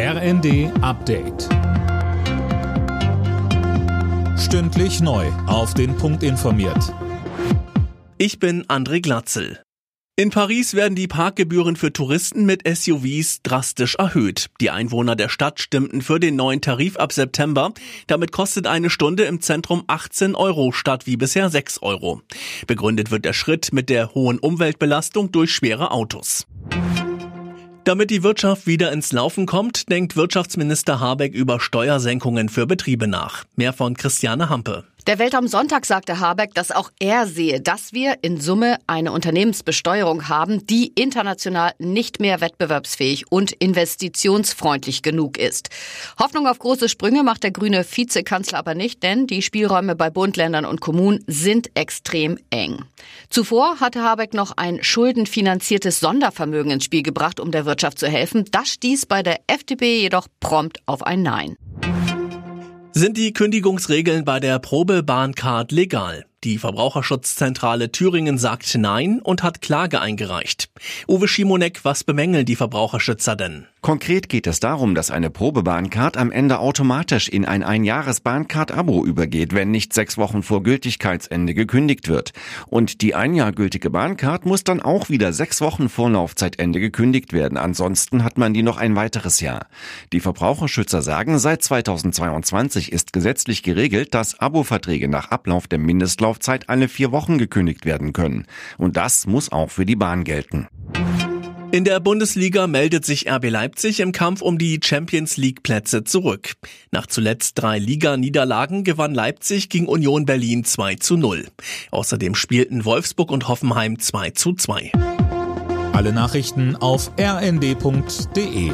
RND Update. Stündlich neu. Auf den Punkt informiert. Ich bin André Glatzel. In Paris werden die Parkgebühren für Touristen mit SUVs drastisch erhöht. Die Einwohner der Stadt stimmten für den neuen Tarif ab September. Damit kostet eine Stunde im Zentrum 18 Euro statt wie bisher 6 Euro. Begründet wird der Schritt mit der hohen Umweltbelastung durch schwere Autos. Damit die Wirtschaft wieder ins Laufen kommt, denkt Wirtschaftsminister Habeck über Steuersenkungen für Betriebe nach. Mehr von Christiane Hampe. Der Welt am Sonntag sagte Habeck, dass auch er sehe, dass wir in Summe eine Unternehmensbesteuerung haben, die international nicht mehr wettbewerbsfähig und investitionsfreundlich genug ist. Hoffnung auf große Sprünge macht der grüne Vizekanzler aber nicht, denn die Spielräume bei Bund, Ländern und Kommunen sind extrem eng. Zuvor hatte Habeck noch ein schuldenfinanziertes Sondervermögen ins Spiel gebracht, um der Wirtschaft zu helfen. Das stieß bei der FDP jedoch prompt auf ein Nein. Sind die Kündigungsregeln bei der Probebahncard legal? Die Verbraucherschutzzentrale Thüringen sagt Nein und hat Klage eingereicht. Uwe Schimonek, was bemängeln die Verbraucherschützer denn? Konkret geht es darum, dass eine Probebahncard am Ende automatisch in ein Einjahres-Bahncard-Abo übergeht, wenn nicht sechs Wochen vor Gültigkeitsende gekündigt wird. Und die ein Jahr gültige Bahncard muss dann auch wieder sechs Wochen vor Laufzeitende gekündigt werden. Ansonsten hat man die noch ein weiteres Jahr. Die Verbraucherschützer sagen, seit 2022 ist gesetzlich geregelt, dass Abo-Verträge nach Ablauf der Mindestlaufzeit Laufzeit alle vier Wochen gekündigt werden können. Und das muss auch für die Bahn gelten. In der Bundesliga meldet sich RB Leipzig im Kampf um die Champions League Plätze zurück. Nach zuletzt drei Liga-Niederlagen gewann Leipzig gegen Union Berlin 2 zu 0. Außerdem spielten Wolfsburg und Hoffenheim 2 zu 2. Alle Nachrichten auf rnd.de